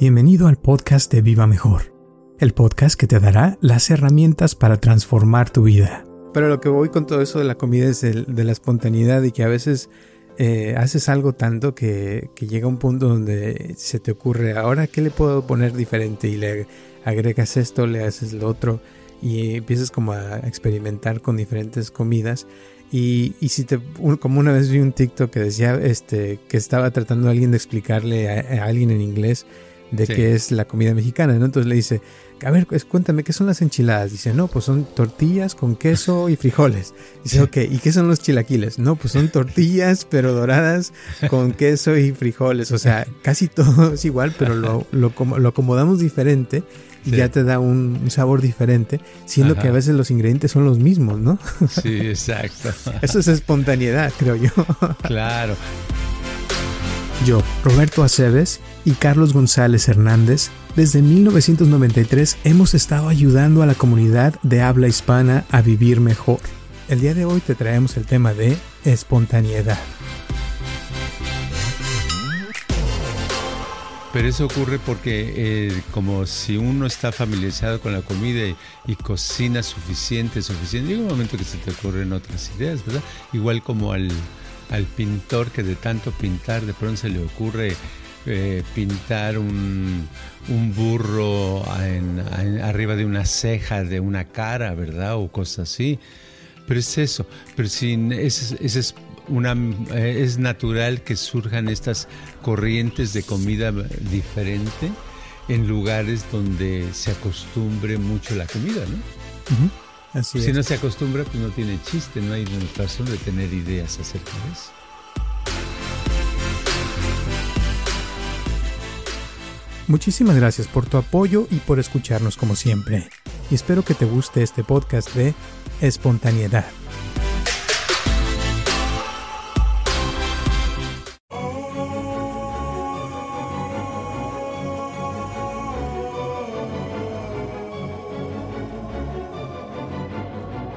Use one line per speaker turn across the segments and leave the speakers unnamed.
Bienvenido al podcast de Viva Mejor, el podcast que te dará las herramientas para transformar tu vida. Pero lo que voy con todo eso de la comida es de la espontaneidad y que a veces eh, haces algo tanto que, llega un punto donde se te ocurre, ahora qué le puedo poner diferente y le agregas esto, le haces lo otro y empiezas como a experimentar con diferentes comidas. Y, y si te, como una vez vi un TikTok que decía este, que estaba tratando a alguien de explicarle a, a alguien en inglés de qué es la comida mexicana, ¿no? Entonces le dice, a ver, pues, cuéntame, ¿qué son las enchiladas? Dice, no, pues son tortillas con queso y frijoles. Dice, ok, ¿y qué son los chilaquiles? No, pues son tortillas, pero doradas con queso y frijoles. O sea, casi todo es igual, pero lo, lo, lo acomodamos diferente y ya te da un, sabor diferente, siendo que a veces los ingredientes son los mismos, ¿no?
Sí, exacto.
Eso es espontaneidad, creo yo.
Claro.
Yo, Roberto Aceves y Carlos González Hernández, desde 1993 hemos estado ayudando a la comunidad de habla hispana a vivir mejor. El día de hoy te traemos el tema de espontaneidad.
Pero eso ocurre porque eh, como si uno está familiarizado con la comida y, y, cocina suficiente, suficiente, llega un momento que se te ocurren otras ideas, ¿verdad? Igual como al, al pintor que de tanto pintar de pronto se le ocurre eh, pintar un, un burro arriba de una ceja de una cara, ¿verdad? O cosas así. Pero es eso. Pero sin es, es, una, eh, es natural que surjan estas corrientes de comida diferente en lugares donde se acostumbre mucho la comida, ¿no? Así si es. no se acostumbra, pues no tiene chiste, no hay razón de tener ideas acerca de eso.
Muchísimas gracias por tu apoyo y por escucharnos como siempre. Y espero que te guste este podcast de espontaneidad.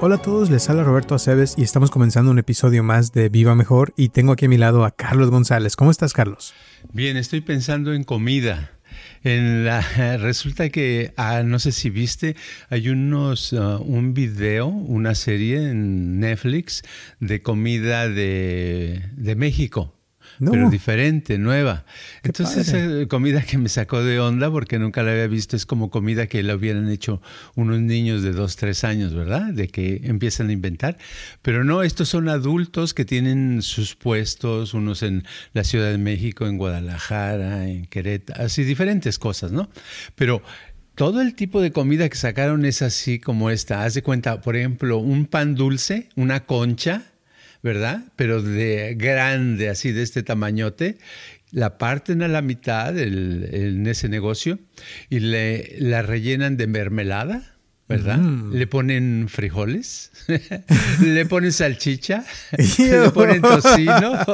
Hola a todos, les habla Roberto Aceves y estamos comenzando un episodio más de Viva Mejor y tengo aquí a mi lado a Carlos González. ¿Cómo estás, Carlos?
Bien, estoy pensando en comida. En la, resulta que, ah, no sé si viste, hay unos, uh, un video, una serie en Netflix de comida de, de México. No. pero diferente, nueva. Entonces, esa comida que me sacó de onda porque nunca la había visto es como comida que la hubieran hecho unos niños de dos, tres años, ¿verdad? De que empiezan a inventar. Pero no, estos son adultos que tienen sus puestos, unos en la Ciudad de México, en Guadalajara, en Querétaro, así diferentes cosas, ¿no? Pero todo el tipo de comida que sacaron es así como esta. Haz de cuenta, por ejemplo, un pan dulce, una concha, ¿verdad? Pero de grande, así de este tamañote, la parten a la mitad el, el, en ese negocio y le, la rellenan de mermelada. ¿verdad? Mm. Le ponen frijoles, le ponen salchicha, le ponen tocino,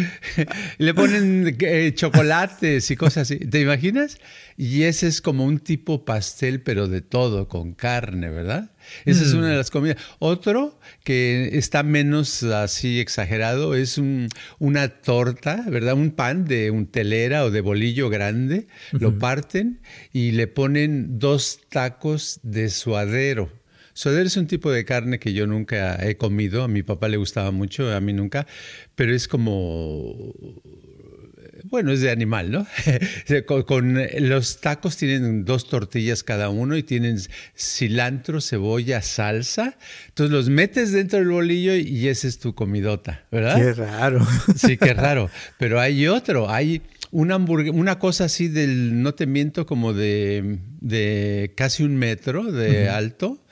le ponen eh, chocolates y cosas así. ¿Te imaginas? Y ese es como un tipo pastel, pero de todo, con carne, ¿verdad? Esa mm. es una de las comidas. Otro que está menos así exagerado es un, una torta, ¿verdad? Un pan de un telera o de bolillo grande, uh -huh. lo parten y le ponen dos tacos de suadero. Suadero es un tipo de carne que yo nunca he comido, a mi papá le gustaba mucho, a mí nunca, pero es como bueno, es de animal, ¿no? con, con, los tacos tienen dos tortillas cada uno y tienen cilantro, cebolla, salsa. Entonces los metes dentro del bolillo y esa es tu comidota, ¿verdad?
Qué raro.
Sí, qué raro. Pero hay otro, hay una hamburguesa, una cosa así del, no te miento, como de, de casi un metro de uh -huh. alto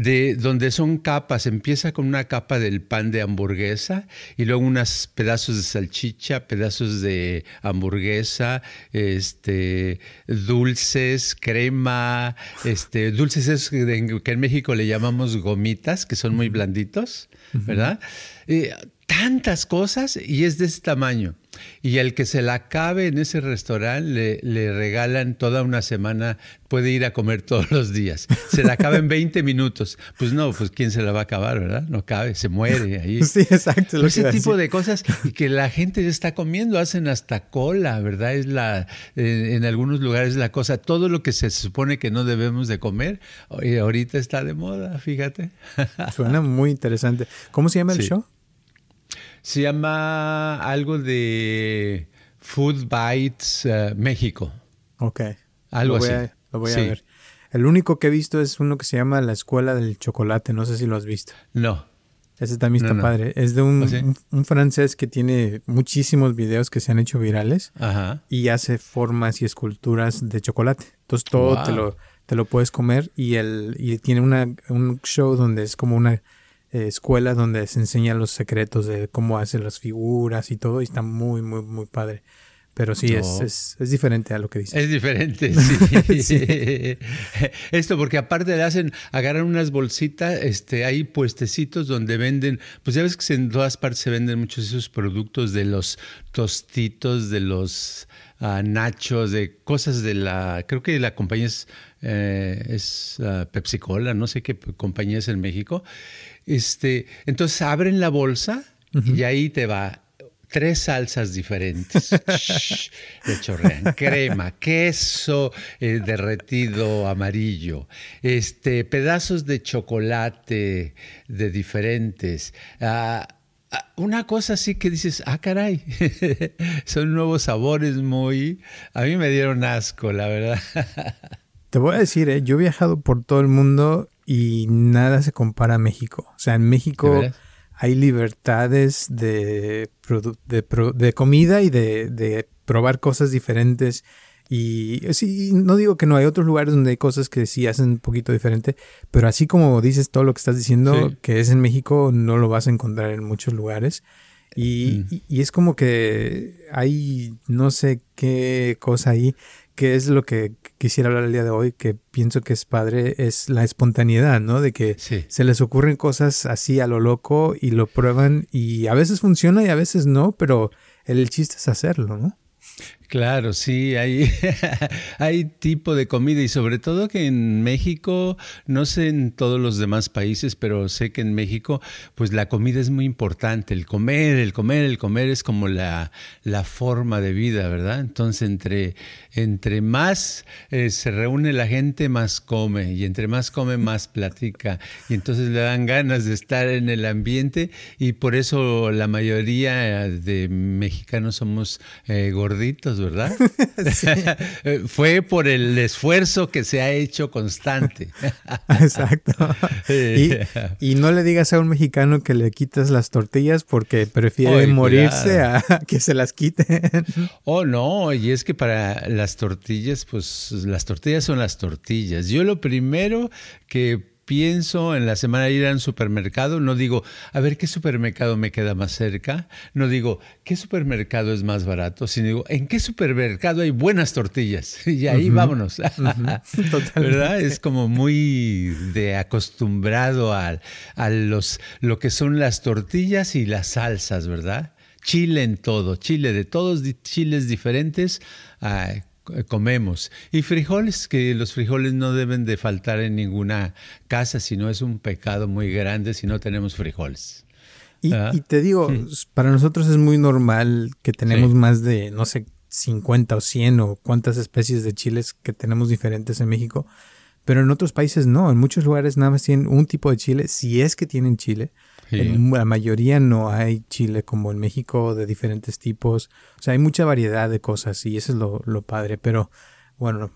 de donde son capas, empieza con una capa del pan de hamburguesa y luego unos pedazos de salchicha, pedazos de hamburguesa, este, dulces, crema, este, dulces esos que, en México le llamamos gomitas, que son muy blanditos, ¿verdad? Eh, tantas cosas y es de ese tamaño. Y el que se la acabe en ese restaurante le, regalan toda una semana, puede ir a comer todos los días. Se la acaba en 20 minutos. Pues no, pues ¿quién se la va a acabar, verdad? No cabe, se muere ahí.
Sí, exacto.
ese tipo de cosas y que la gente está comiendo, hacen hasta cola, ¿verdad? Es la, en algunos lugares la cosa, todo lo que se supone que no debemos de comer, ahorita está de moda, fíjate.
Suena muy interesante. ¿Cómo se llama el show?
Se llama algo de Food Bites uh, México.
Ok.
Algo
lo
así.
lo voy a ver. El único que he visto es uno que se llama La Escuela del Chocolate. No sé si lo has visto.
No.
Ese también está padre. Es de ¿Ah, un, un, francés que tiene muchísimos videos que se han hecho virales
Ajá.
y hace formas y esculturas de chocolate. Entonces todo te, lo, te lo puedes comer y, el, y tiene una, un show donde es como una eh, escuela donde se enseñan los secretos de cómo hace las figuras y todo y está muy, muy, muy padre. Pero sí, es, es, diferente a lo que dice.
Es diferente, sí. Esto porque aparte le hacen, agarran unas bolsitas, este, hay puestecitos donde venden, pues ya ves que en todas partes se venden muchos esos productos de los tostitos, de los uh, nachos, de cosas de la, creo que la compañía es, eh, es uh, Pepsi Cola, no sé qué compañía es en México. Este, entonces abren la bolsa y ahí te va tres salsas diferentes. de chorrean. Crema, queso eh, derretido amarillo, este, pedazos de chocolate de diferentes. Ah, ah, una cosa así que dices, ah, caray, son nuevos sabores muy... A mí me dieron asco, la verdad.
Te voy a decir, eh, yo he viajado por todo el mundo y nada se compara a México. O sea, en México hay libertades de, de, comida y de, probar cosas diferentes. Y sí, no digo que no, hay otros lugares donde hay cosas que sí hacen un poquito diferente, pero así como dices todo lo que estás diciendo, que es en México, no lo vas a encontrar en muchos lugares. Y, mm. y, es como que hay no sé qué cosa ahí que es lo que quisiera hablar el día de hoy, que pienso que es padre, es la espontaneidad, ¿no? De que se les ocurren cosas así a lo loco y lo prueban y a veces funciona y a veces no, pero el chiste es hacerlo, ¿no?
Claro, sí, hay, tipo de comida y sobre todo que en México, no sé en todos los demás países, pero sé que en México, pues la comida es muy importante, el comer, el comer, el comer es como la, forma de vida, ¿verdad? Entonces, entre, más eh, se reúne la gente, más come y entre más come, más platica y entonces le dan ganas de estar en el ambiente y por eso la mayoría de mexicanos somos eh, gorditos ¿verdad? Fue por el esfuerzo que se ha hecho constante.
Exacto. Y, no le digas a un mexicano que le quitas las tortillas porque prefiere morirse a que se las quiten.
Oh, no, y es que para las tortillas, pues las tortillas son las tortillas. Yo lo primero que pienso en la semana ir a un supermercado, no digo, a ver qué supermercado me queda más cerca, no digo, ¿qué supermercado es más barato? Sino digo, ¿en qué supermercado hay buenas tortillas? Y ahí vámonos. ¿Verdad? Es como muy de acostumbrado a, a, los, lo que son las tortillas y las salsas, ¿verdad? Chile en todo, chile de todos chiles diferentes. Comemos. Y frijoles, que los frijoles no deben de faltar en ninguna casa, si no es un pecado muy grande si no tenemos frijoles.
Y, ah. te digo, hmm. para nosotros es muy normal que tenemos más de, no sé, 50 o 100 o cuántas especies de chiles que tenemos diferentes en México. Pero en otros países no, en muchos lugares nada más tienen un tipo de chile, si es que tienen chile. En la mayoría no hay chile como en México de diferentes tipos. O sea, hay mucha variedad de cosas y eso es lo, lo padre. Pero bueno,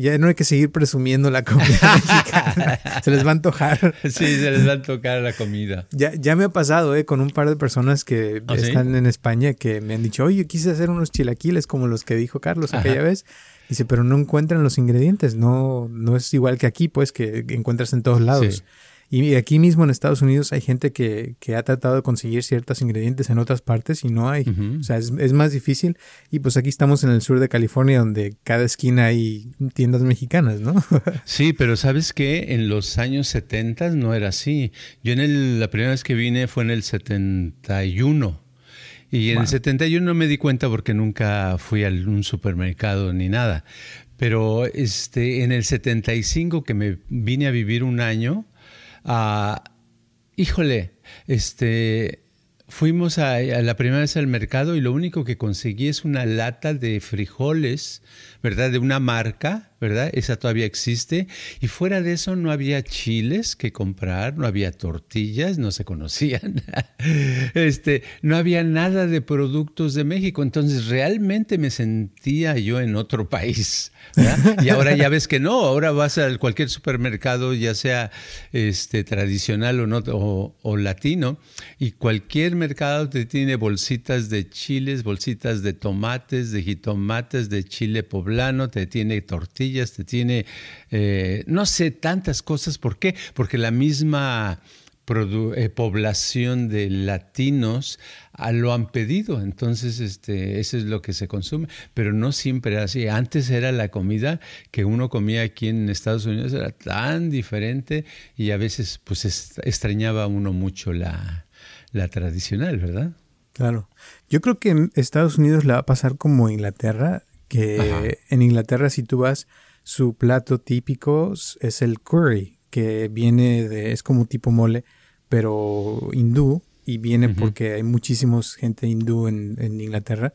ya no hay que seguir presumiendo la comida mexicana. se les va a antojar.
Sí, se les va a antojar la comida.
Ya, ya me ha pasado eh, con un par de personas que ¿Ah, están en España que me han dicho, oye, quise hacer unos chilaquiles como los que dijo Carlos aquella vez. Dice, pero no encuentran los ingredientes. No, no es igual que aquí, pues, que encuentras en todos lados. Y aquí mismo en Estados Unidos hay gente que, que, ha tratado de conseguir ciertos ingredientes en otras partes y no hay. O sea, es, es, más difícil. Y pues aquí estamos en el sur de California donde cada esquina hay tiendas mexicanas, ¿no?
sí, pero ¿sabes qué? En los años 70 no era así. Yo en el, la primera vez que vine fue en el 71 Y en el 71 no me di cuenta porque nunca fui a un supermercado ni nada. Pero este, en el 75 que me vine a vivir un año, uh, híjole, este, fuimos a, la primera vez al mercado y lo único que conseguí es una lata de frijoles, ¿verdad? De una marca, ¿verdad? Esa todavía existe. Y fuera de eso no había chiles que comprar, no había tortillas, no se conocían. este, no había nada de productos de México. Entonces realmente me sentía yo en otro país. Y ahora ya ves que no, ahora vas a cualquier supermercado, ya sea este, tradicional o, no, o, latino, y cualquier mercado te tiene bolsitas de chiles, bolsitas de tomates, de jitomates, de chile poblano, te tiene tortillas, te tiene, eh, no sé, tantas cosas. ¿Por qué? Porque la misma eh, población de latinos a lo han pedido, entonces este, eso es lo que se consume, pero no siempre era así. Antes era la comida que uno comía aquí en Estados Unidos, era tan diferente y a veces pues extrañaba uno mucho la, la tradicional, ¿verdad?
Claro. Yo creo que en Estados Unidos le va a pasar como Inglaterra, que en Inglaterra si tú vas, su plato típico es el curry, que viene de, es como tipo mole, pero hindú, y viene porque hay muchísimos gente hindú en, Inglaterra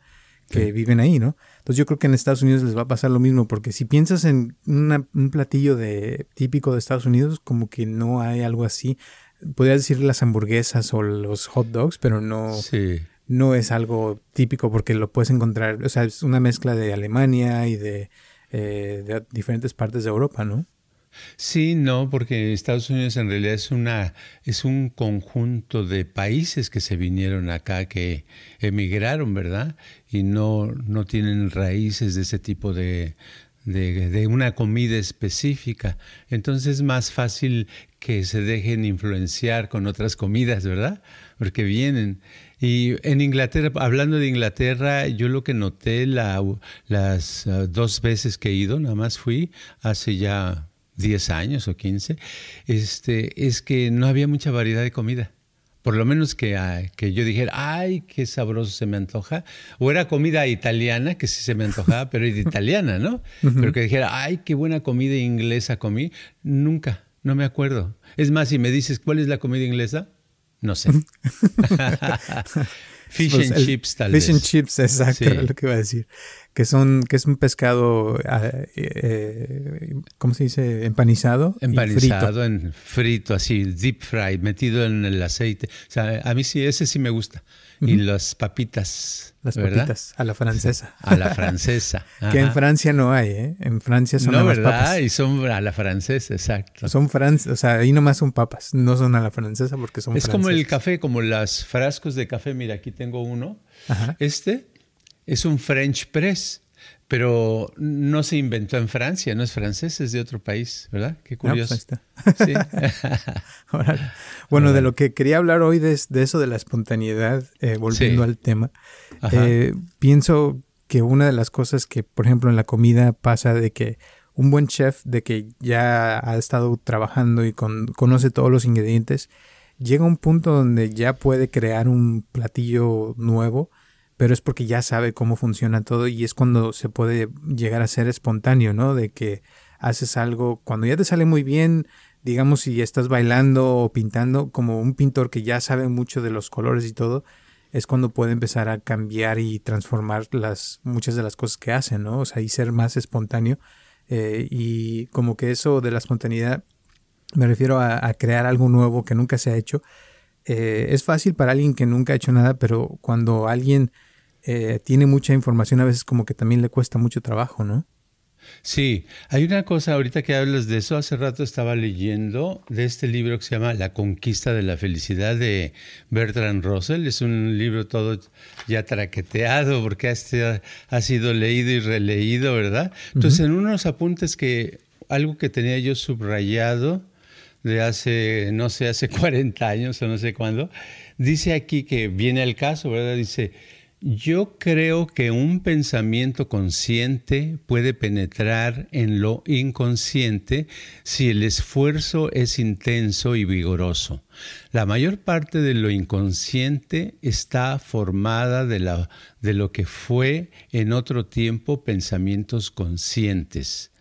que viven ahí, ¿no? Entonces yo creo que en Estados Unidos les va a pasar lo mismo, porque si piensas en un platillo de, típico de Estados Unidos, como que no hay algo así. Podrías decir las hamburguesas o los hot dogs, pero no, no es algo típico porque lo puedes encontrar, o sea, es una mezcla de Alemania y de, eh, de diferentes partes de Europa, ¿no?
Sí, no, porque Estados Unidos en realidad es una es un conjunto de países que se vinieron acá, que emigraron, ¿verdad? Y no, no tienen raíces de ese tipo de, de, de, una comida específica. Entonces es más fácil que se dejen influenciar con otras comidas, ¿verdad? Porque vienen. Y en Inglaterra, hablando de Inglaterra, yo lo que noté la, las uh, dos veces que he ido, nada más fui hace ya 10 años o 15, este, es que no había mucha variedad de comida. Por lo menos que, ah, que yo dijera, ay, qué sabroso se me antoja. O era comida italiana, que sí se me antojaba, pero era italiana, ¿no? Pero que dijera, ay, qué buena comida inglesa comí. Nunca, no me acuerdo. Es más, si me dices, ¿cuál es la comida inglesa? No sé. Fish pues and chips, tal
vez.
Fish
and chips, exacto, lo que iba a decir que son que es un pescado ah, eh, ¿cómo se dice? empanizado
empanizado en frito así deep fried metido en el aceite. O sea a mí sí ese sí me gusta. Y las papitas
las papitas a la francesa.
A la francesa
que en Francia no hay ¿eh? en Francia son
no verdad y son a la francesa exacto.
Son francesas o sea ahí nomás son papas no son a la francesa porque son
es como el café como los frascos de café. Mira aquí tengo uno. Este es un French press, pero no se inventó en Francia, no es francés, es de otro país, ¿verdad? Qué pues curioso.
bueno, de lo que quería hablar hoy de, eso de la espontaneidad, eh, volviendo al tema, eh, pienso que una de las cosas que, por ejemplo, en la comida pasa de que un buen chef, de que ya ha estado trabajando y conoce todos los ingredientes, llega a un punto donde ya puede crear un platillo nuevo pero es porque ya sabe cómo funciona todo y es cuando se puede llegar a ser espontáneo, ¿no? De que haces algo, cuando ya te sale muy bien, digamos si estás bailando o pintando, como un pintor que ya sabe mucho de los colores y todo, es cuando puede empezar a cambiar y transformar las, muchas de las cosas que hace, ¿no? O sea, y ser más espontáneo. Eh, y como que eso de la espontaneidad, me refiero a, crear algo nuevo que nunca se ha hecho. Eh, es fácil para alguien que nunca ha hecho nada, pero cuando alguien eh, tiene mucha información, a veces como que también le cuesta mucho trabajo, ¿no?
Sí, hay una cosa ahorita que hablas de eso. Hace rato estaba leyendo de este libro que se llama La conquista de la felicidad de Bertrand Russell. Es un libro todo ya traqueteado porque este ha sido leído y releído, ¿verdad? Entonces, en unos apuntes que algo que tenía yo subrayado de hace, no sé, hace 40 años o no sé cuándo, dice aquí que viene el caso, ¿verdad? Dice, Yo creo que un pensamiento consciente puede penetrar en lo inconsciente si el esfuerzo es intenso y vigoroso. La mayor parte de lo inconsciente está formada de, lo que fue en otro tiempo pensamientos conscientes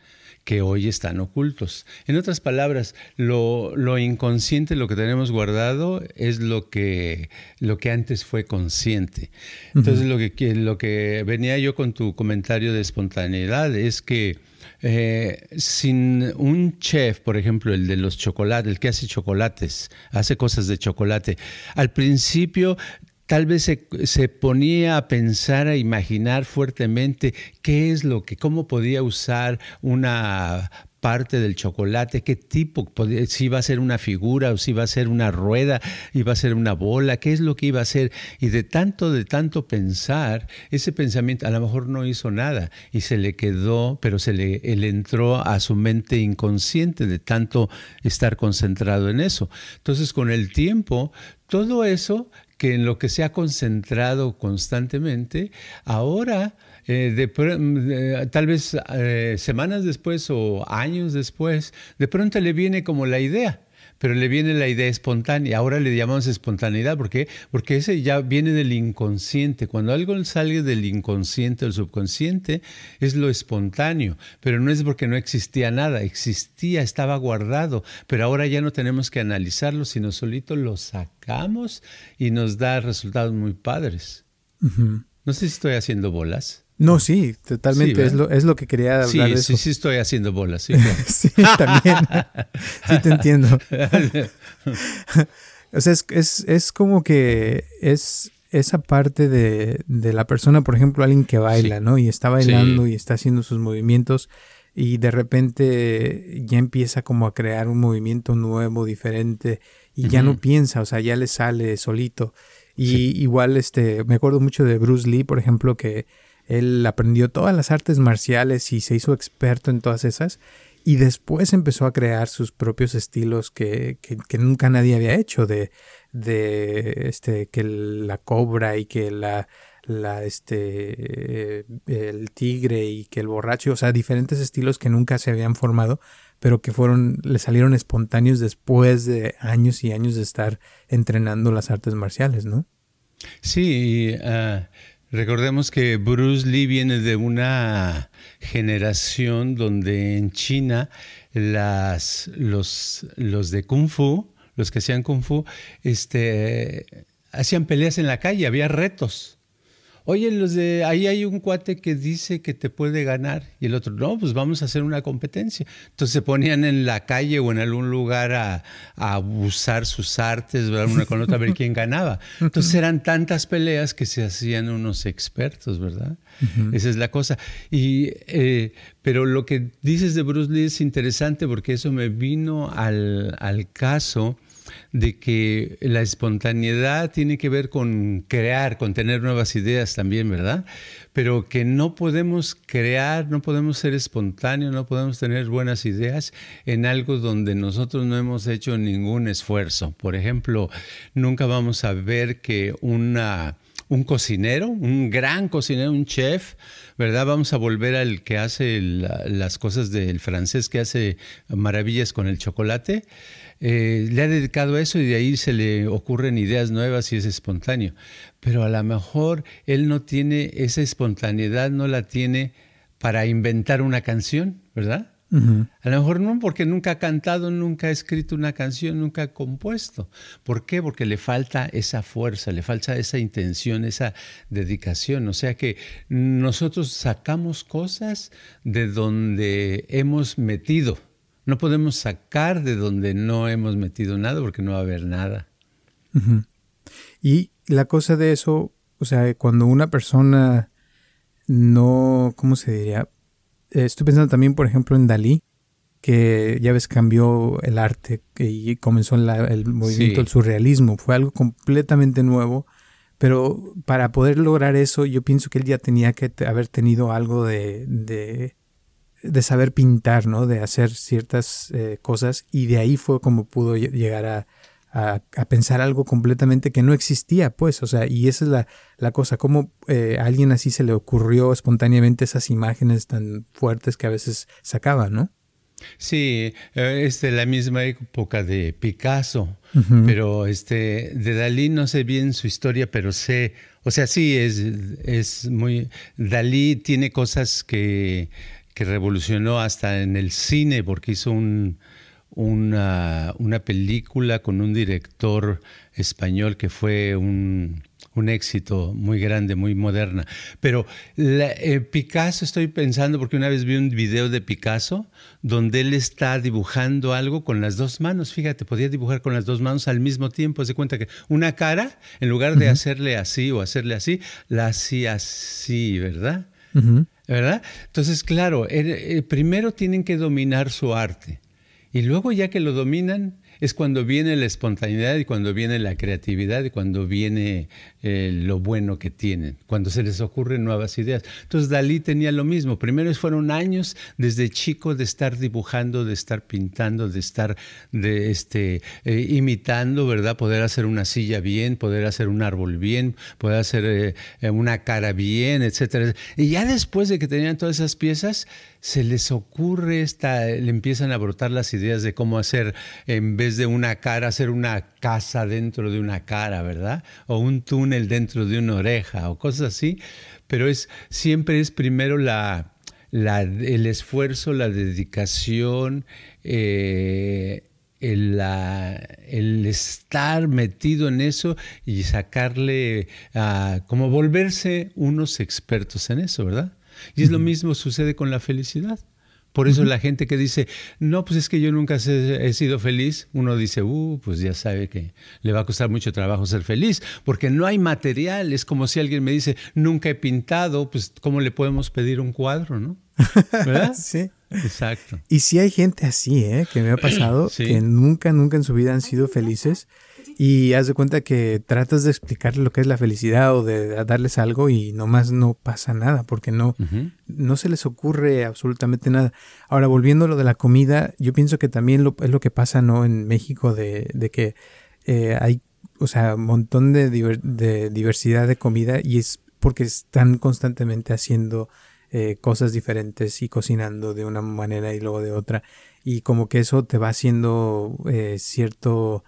que hoy están ocultos. En otras palabras, lo, inconsciente, lo que tenemos guardado, es lo que, lo que antes fue consciente. Entonces, lo, que, lo que venía yo con tu comentario de espontaneidad es que eh, sin un chef, por ejemplo, el de los chocolates, el que hace chocolates, hace cosas de chocolate, al principio tal vez se, ponía a pensar, a imaginar fuertemente qué es lo que, cómo podía usar una parte del chocolate, qué tipo, si iba a ser una figura o si iba a ser una rueda, iba a ser una bola, qué es lo que iba a ser. Y de tanto, de tanto pensar, ese pensamiento a lo mejor no hizo nada y se le quedó, pero se le entró a su mente inconsciente de tanto estar concentrado en eso. Entonces, con el tiempo, todo eso que en lo que se ha concentrado constantemente, ahora, eh, de, tal vez eh, semanas después o años después, de pronto le viene como la idea pero le viene la idea espontánea. Ahora le llamamos espontaneidad. ¿Por qué? Porque ese ya viene del inconsciente. Cuando algo sale del inconsciente o subconsciente, es lo espontáneo. Pero no es porque no existía nada. Existía, estaba guardado. Pero ahora ya no tenemos que analizarlo, sino solito lo sacamos y nos da resultados muy padres. No sé si estoy haciendo bolas.
No, sí, totalmente. es, lo, es lo que quería hablar
sí,
de eso.
Sí, sí, estoy haciendo bolas. Sí,
sí también. sí, te entiendo. o sea, es, es, como que es esa parte de, de, la persona, por ejemplo, alguien que baila, ¿no? Y está bailando y está haciendo sus movimientos y de repente ya empieza como a crear un movimiento nuevo, diferente y ya no piensa, o sea, ya le sale solito. Y igual, este, me acuerdo mucho de Bruce Lee, por ejemplo, que él aprendió todas las artes marciales y se hizo experto en todas esas. Y después empezó a crear sus propios estilos que, que, nunca nadie había hecho. De, de este, que la cobra y que la, la este el tigre y que el borracho, o sea, diferentes estilos que nunca se habían formado, pero que fueron le salieron espontáneos después de años y años de estar entrenando las artes marciales, ¿no?
Sí, uh, Recordemos que Bruce Lee viene de una generación donde en China las, los, de Kung Fu, los que hacían Kung Fu, este, hacían peleas en la calle, había retos. Oye, los de ahí hay un cuate que dice que te puede ganar y el otro, no, pues vamos a hacer una competencia. Entonces se ponían en la calle o en algún lugar a, a usar sus artes, ¿verdad? una con otra, a ver quién ganaba. Entonces eran tantas peleas que se hacían unos expertos, ¿verdad? Esa es la cosa. Y, eh, pero lo que dices de Bruce Lee es interesante porque eso me vino al, al caso de que la espontaneidad tiene que ver con crear, con tener nuevas ideas también, ¿verdad? Pero que no podemos crear, no podemos ser espontáneos, no podemos tener buenas ideas en algo donde nosotros no hemos hecho ningún esfuerzo. Por ejemplo, nunca vamos a ver que una un cocinero, un gran cocinero, un chef, ¿verdad? Vamos a volver al que hace las cosas del francés, que hace maravillas con el chocolate. Eh, le ha dedicado a eso y de ahí se le ocurren ideas nuevas y es espontáneo. Pero a lo mejor él no tiene esa espontaneidad, no la tiene para inventar una canción, ¿verdad? A lo mejor no, porque nunca ha cantado, nunca ha escrito una canción, nunca ha compuesto. ¿Por qué? Porque le falta esa fuerza, le falta esa intención, esa dedicación. O sea que nosotros sacamos cosas de donde hemos metido no podemos sacar de donde no hemos metido nada porque no va a haber nada.
Y la cosa de eso, o sea, cuando una persona no, ¿cómo se diría? estoy pensando también, por ejemplo, en Dalí, que ya ves cambió el arte y comenzó el movimiento del surrealismo. Fue algo completamente nuevo. Pero para poder lograr eso, yo pienso que él ya tenía que haber tenido algo de de saber pintar, ¿no? De hacer ciertas eh, cosas y de ahí fue como pudo llegar a, a, pensar algo completamente que no existía, pues, o sea, y esa es la, la cosa, cómo eh, a alguien así se le ocurrió espontáneamente esas imágenes tan fuertes que a veces sacaba, ¿no?
Sí, eh, es de la misma época de Picasso, pero este de Dalí no sé bien su historia, pero sé, o sea, sí es, es muy Dalí tiene cosas que, que revolucionó hasta en el cine porque hizo un, una, una película con un director español que fue un, un éxito muy grande, muy moderna. Pero eh, Picasso estoy pensando, porque una vez vi un video de Picasso donde él está dibujando algo con las dos manos. Fíjate, podía dibujar con las dos manos al mismo tiempo. Se cuenta que una cara, en lugar de hacerle así o hacerle así, la hacía así, ¿verdad? ¿Verdad? Entonces, claro, eh, primero tienen que dominar su arte. Y luego ya que lo dominan, es cuando viene la espontaneidad y cuando viene la creatividad y cuando viene eh, lo bueno que tienen, cuando se les ocurren nuevas ideas. Entonces Dalí tenía lo mismo. Primero fueron años desde chico de estar dibujando, de estar pintando, de estar de, este, eh, imitando, ¿verdad? Poder hacer una silla bien, poder hacer un árbol bien, poder hacer eh, una cara bien, etc. Y ya después de que tenían todas esas piezas, se les ocurre esta, le empiezan a brotar las ideas de cómo hacer, en vez de una cara, hacer una casa dentro de una cara, ¿verdad? O un túnel dentro de una oreja o cosas así. Pero es, siempre es primero la, el esfuerzo, la dedicación, eh, el, el, estar metido en eso y sacarle, como volverse unos expertos en eso, ¿verdad? Y es lo mismo sucede con la felicidad. Por eso la gente que dice, no, pues es que yo nunca he sido feliz, uno dice, uh, pues ya sabe que le va a costar mucho trabajo ser feliz, porque no hay material. Es como si alguien me dice, nunca he pintado, pues ¿cómo le podemos pedir un cuadro, no?
¿Verdad? sí. Exacto. Y si hay gente así, ¿eh? Que me ha pasado, que nunca, nunca en su vida han sido felices y haz de cuenta que tratas de explicarle lo que es la felicidad o de darles algo y nomás no pasa nada porque no, no se les ocurre absolutamente nada. Ahora, volviendo a lo de la comida, yo pienso que también lo, es lo que pasa ¿no? en México de, de que eh, hay, o sea, un montón de, de, diversidad de comida y es porque están constantemente haciendo eh, cosas diferentes y cocinando de una manera y luego de otra. Y como que eso te va haciendo eh, cierto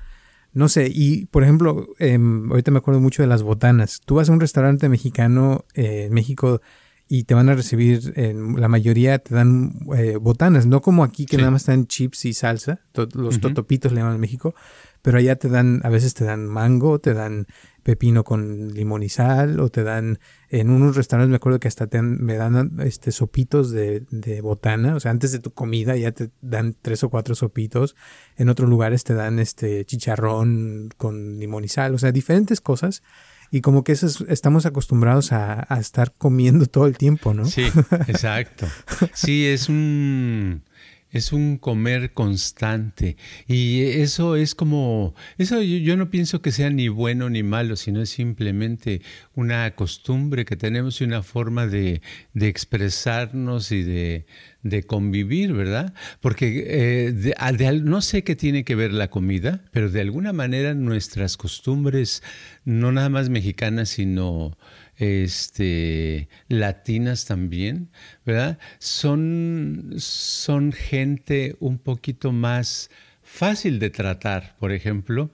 no sé, y por ejemplo, em, ahorita me acuerdo mucho de las botanas. Tú vas a un restaurante mexicano eh, en México y te van a recibir, en la mayoría te dan botanas, no como aquí que nada más están chips y salsa, los totopitos le llaman en México, pero allá te dan, a veces te dan mango, te dan pepino con limón y sal, o te dan, en unos restaurantes me acuerdo que hasta te me dan este sopitos de, de, botana, o sea, antes de tu comida ya te dan tres o cuatro sopitos, en otros lugares te dan este chicharrón con limón y sal, o sea, diferentes cosas. Y como que eso estamos acostumbrados a, a estar comiendo todo el tiempo, ¿no?
Sí, exacto. Sí, es un es un comer constante y eso es como, eso yo, no pienso que sea ni bueno ni malo, sino es simplemente una costumbre que tenemos y una forma de, de expresarnos y de, de, convivir, ¿verdad? Porque eh, no sé qué tiene que ver la comida, pero de alguna manera nuestras costumbres, no nada más mexicanas, sino este, latinas también, ¿verdad? Son, son gente un poquito más fácil de tratar, por ejemplo,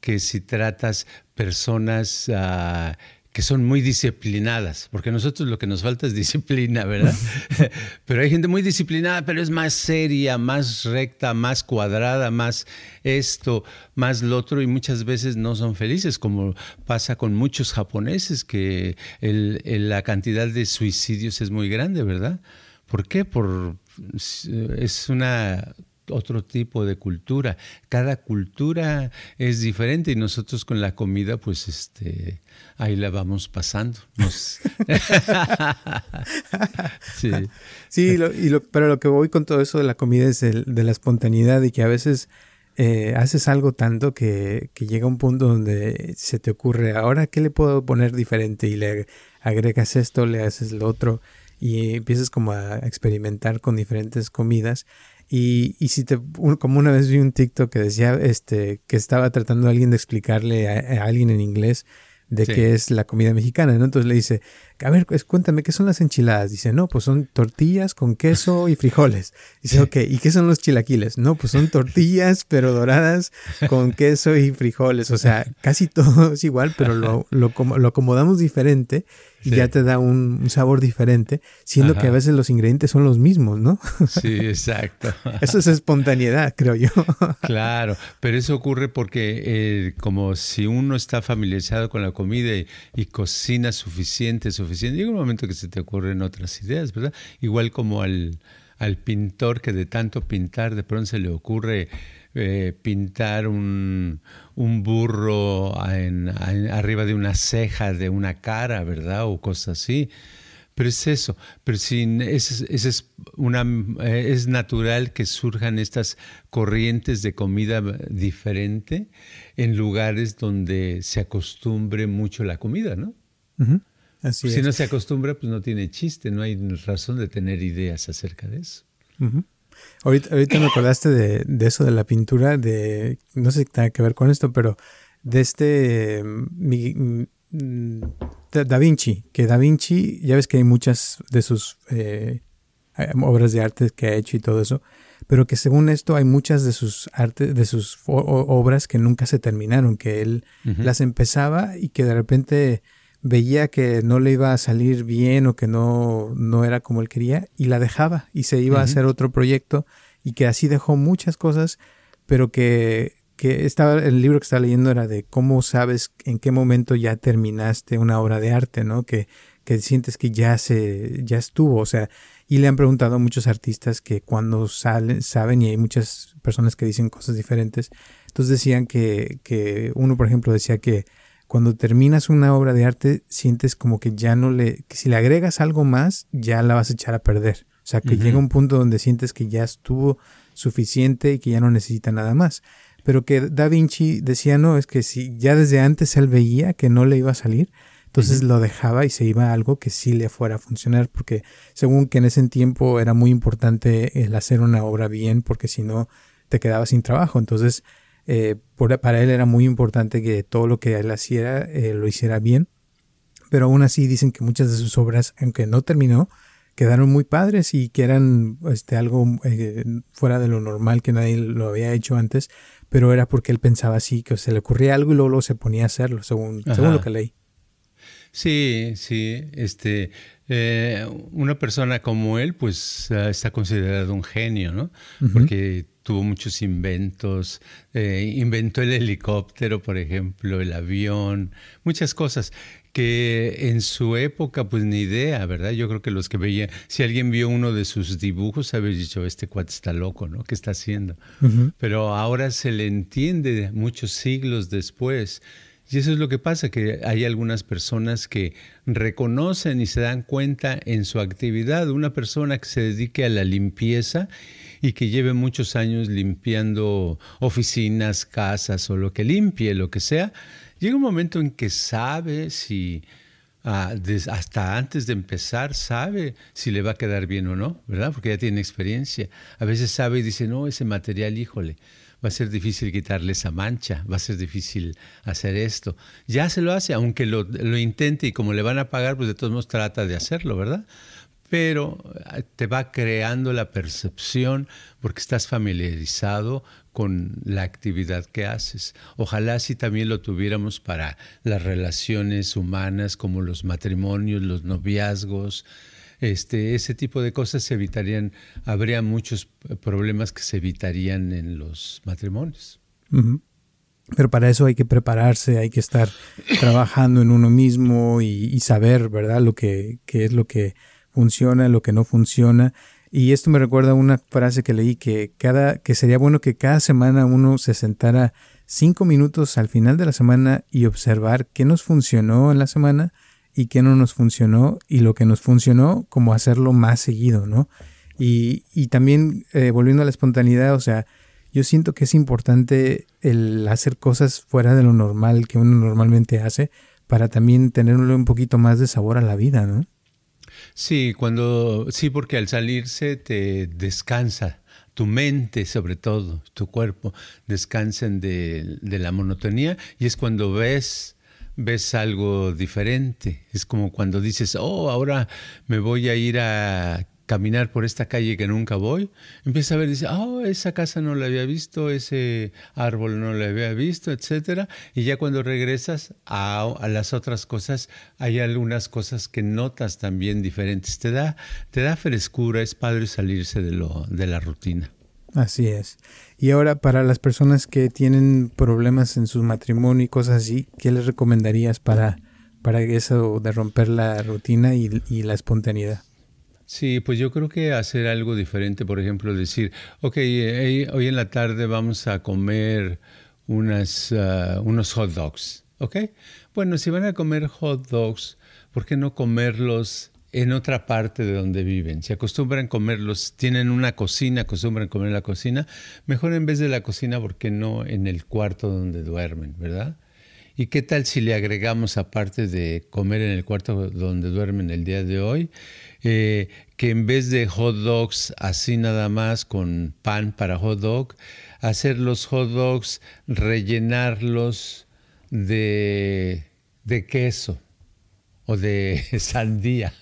que si tratas personas uh, que son muy disciplinadas, porque a nosotros lo que nos falta es disciplina, ¿verdad? pero hay gente muy disciplinada, pero es más seria, más recta, más cuadrada, más esto, más lo otro, y muchas veces no son felices, como pasa con muchos japoneses, que la cantidad de suicidios es muy grande, ¿verdad? ¿Por qué? Por, es una otro tipo de cultura. Cada cultura es diferente y nosotros con la comida, pues este, ahí la vamos pasando.
sí, sí y lo, pero lo que voy con todo eso de la comida es el, de la espontaneidad y que a veces eh, haces algo tanto que, que, llega un punto donde se te ocurre, ahora qué le puedo poner diferente y le agregas esto, le haces lo otro y empiezas como a experimentar con diferentes comidas Y, y si te, como una vez vi un TikTok que decía este, que estaba tratando alguien de explicarle a, a alguien en inglés de qué es la comida mexicana, ¿no? Entonces le dice, a ver, pues, cuéntame, ¿qué son las enchiladas? Dice, no, pues son tortillas con queso y frijoles. Dice, ok, ¿y qué son los chilaquiles? No, pues son tortillas, pero doradas con queso y frijoles. O sea, casi todo es igual, pero lo, lo, lo acomodamos diferente y ya te da un, sabor diferente, siendo que a veces los ingredientes son los mismos, ¿no?
Sí, exacto.
eso es espontaneidad, creo yo.
claro, pero eso ocurre porque eh, como si uno está familiarizado con la comida y, y cocina suficiente, suficiente, Llega un momento que se te ocurren otras ideas, ¿verdad? Igual como al, al pintor que de tanto pintar de pronto se le ocurre eh, pintar un, un burro arriba de una ceja de una cara, ¿verdad? O cosas así. Pero es eso, pero sin, es, es, una, eh, es natural que surjan estas corrientes de comida diferente en lugares donde se acostumbre mucho la comida, ¿no? Si no se acostumbra, pues no tiene chiste, no hay razón de tener ideas acerca de eso.
ahorita, ahorita, me acordaste de, de, eso de la pintura, de, no sé si tiene que ver con esto, pero de este mm, Da Vinci, que Da Vinci, ya ves que hay muchas de sus eh, obras de arte que ha hecho y todo eso, pero que según esto hay muchas de sus artes, de sus obras que nunca se terminaron, que él las empezaba y que de repente veía que no le iba a salir bien o que no, no era como él quería y la dejaba y se iba a hacer otro proyecto y que así dejó muchas cosas, pero que, que estaba, el libro que estaba leyendo era de cómo sabes en qué momento ya terminaste una obra de arte, ¿no? Que, que sientes que ya se, ya estuvo, o sea, y le han preguntado a muchos artistas que cuando salen, saben, y hay muchas personas que dicen cosas diferentes, entonces decían que, que uno, por ejemplo, decía que cuando terminas una obra de arte, sientes como que ya no le, que si le agregas algo más, ya la vas a echar a perder. O sea, que llega un punto donde sientes que ya estuvo suficiente y que ya no necesita nada más. Pero que Da Vinci decía, no, es que si ya desde antes él veía que no le iba a salir, entonces lo dejaba y se iba a algo que sí le fuera a funcionar, porque según que en ese tiempo era muy importante el hacer una obra bien, porque si no te quedabas sin trabajo. Entonces eh, para él era muy importante que todo lo que él hacía eh, lo hiciera bien, pero aún así dicen que muchas de sus obras, aunque no terminó, quedaron muy padres y que eran este, algo eh, fuera de lo normal que nadie lo había hecho antes, pero era porque él pensaba así, que se le ocurría algo y luego, se ponía a hacerlo, según, según lo que leí.
Sí, sí, este, una persona como él, pues está considerado un genio, ¿no? Porque tuvo muchos inventos, eh, inventó el helicóptero, por ejemplo, el avión, muchas cosas que en su época pues ni idea, ¿verdad? Yo creo que los que veían, si alguien vio uno de sus dibujos, había dicho, este cuate está loco, ¿no? ¿Qué está haciendo? Pero ahora se le entiende muchos siglos después. Y eso es lo que pasa, que hay algunas personas que reconocen y se dan cuenta en su actividad. Una persona que se dedique a la limpieza y que lleve muchos años limpiando oficinas, casas o lo que limpie, lo que sea, llega un momento en que sabe si, ah, hasta antes de empezar, sabe si le va a quedar bien o no, ¿verdad? Porque ya tiene experiencia. A veces sabe y dice, no, ese material, híjole, va a ser difícil quitarle esa mancha, va a ser difícil hacer esto. Ya se lo hace, aunque lo, lo intente y como le van a pagar, pues de todos modos trata de hacerlo, ¿verdad? Pero eh, te va creando la percepción porque estás familiarizado con la actividad que haces. Ojalá si también lo tuviéramos para las relaciones humanas como los matrimonios, los noviazgos, este, ese tipo de cosas se evitarían, habría muchos problemas que se evitarían en los matrimonios.
Pero para eso hay que prepararse, hay que estar trabajando en uno mismo y, saber, ¿verdad? Lo que, qué es lo que funciona, lo que no funciona. Y esto me recuerda a una frase que leí que cada, que sería bueno que cada semana uno se sentara cinco minutos al final de la semana y observar qué nos funcionó en la semana y qué no nos funcionó y lo que nos funcionó, como hacerlo más seguido, ¿no? Y, y también eh, volviendo a la espontaneidad, o sea, yo siento que es importante el hacer cosas fuera de lo normal que uno normalmente hace para también tenerle un poquito más de sabor a la vida, ¿no?
Sí, cuando sí, porque al salirse te descansa, tu mente sobre todo, tu cuerpo descansen de, de la monotonía y es cuando ves ves algo diferente. Es como cuando dices, oh, ahora me voy a ir a caminar por esta calle que nunca voy, empieza a ver, dice, oh, esa casa no la había visto, ese árbol no la había visto, etcétera, y ya cuando regresas a, las otras cosas, hay algunas cosas que notas también diferentes. Te da, te da frescura, es padre salirse de lo, de la rutina.
Así es. Y ahora para las personas que tienen problemas en su matrimonio y cosas así, ¿qué les recomendarías para, para eso de romper la rutina y la espontaneidad?
Sí, pues yo creo que hacer algo diferente, por ejemplo, decir, ok, hoy en la tarde vamos a comer unas, ah, unos hot dogs, ¿ok? Bueno, si van a comer hot dogs, ¿por qué no comerlos en otra parte de donde viven? Si acostumbran comerlos, tienen una cocina, acostumbran comer en la cocina, mejor en vez de la cocina, ¿por qué no en el cuarto donde duermen, verdad? ¿Y qué tal si le agregamos, aparte de comer en el cuarto donde duermen el día de hoy, eh, que en vez de hot dogs así nada más con pan para hot dog, hacer los hot dogs, rellenarlos de, de queso o de sandía.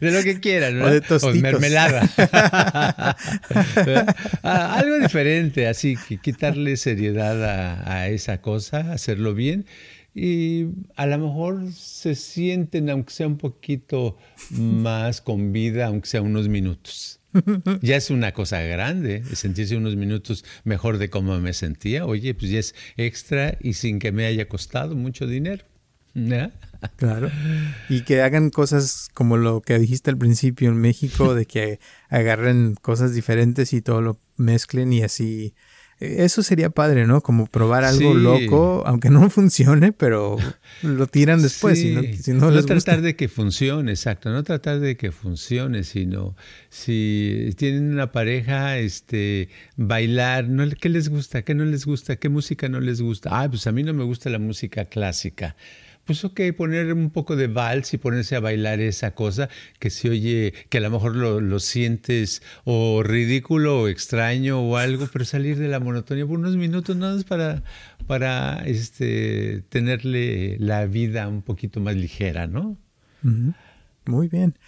De lo que quieran, ¿no?
O de tostitos.
O mermelada. Ah, algo diferente, así que quitarle seriedad a, a esa cosa, hacerlo bien y a lo mejor se sienten, aunque sea un poquito más con vida, aunque sea unos minutos. Ya es una cosa grande, sentirse unos minutos mejor de cómo me sentía. Oye, pues ya es extra y sin que me haya costado mucho dinero.
Claro. Y que hagan cosas como lo que dijiste al principio en México, de que agarren cosas diferentes y todo lo mezclen y así eso sería padre, ¿no? Como probar algo loco, aunque no funcione, pero lo tiran después. Si no,
no, tratar de que funcione, exacto. No tratar de que funcione, sino si tienen una pareja, este, bailar, ¿no? ¿qué les gusta? ¿Qué no les gusta? ¿Qué música no les gusta? Ah, pues a mí no me gusta la música clásica pues ok, poner un poco de vals y ponerse a bailar esa cosa que se oye, que a lo mejor lo, sientes o ridículo o extraño o algo, pero salir de la monotonía por unos minutos nada más para, para este, tenerle la vida un poquito más ligera, ¿no?
Muy bien.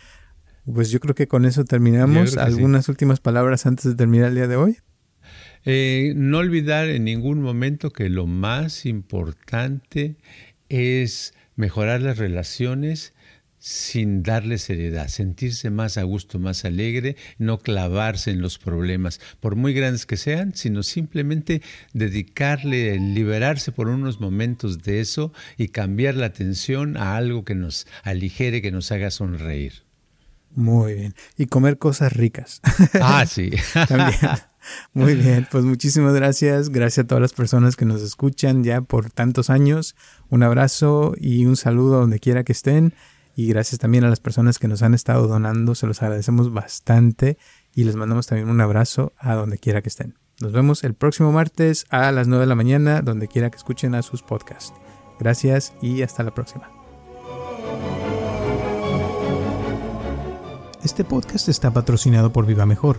Pues yo creo que con eso terminamos. ¿Algunas últimas palabras antes de terminar el día de hoy?
Eh, no olvidar en ningún momento que lo más importante es mejorar las relaciones sin darle seriedad, sentirse más a gusto, más alegre, no clavarse en los problemas, por muy grandes que sean, sino simplemente dedicarle, liberarse por unos momentos de eso y cambiar la atención a algo que nos aligere, que nos haga sonreír.
Muy bien. Y comer cosas ricas.
Ah, sí.
También. Muy bien, pues muchísimas gracias. Gracias a todas las personas que nos escuchan ya por tantos años. Un abrazo y un saludo donde quiera que estén. Y gracias también a las personas que nos han estado donando. Se los agradecemos bastante. Y les mandamos también un abrazo a donde quiera que estén. Nos vemos el próximo martes a las 9 de la mañana, donde quiera que escuchen a sus podcasts. Gracias y hasta la próxima. Este podcast está patrocinado por Viva Mejor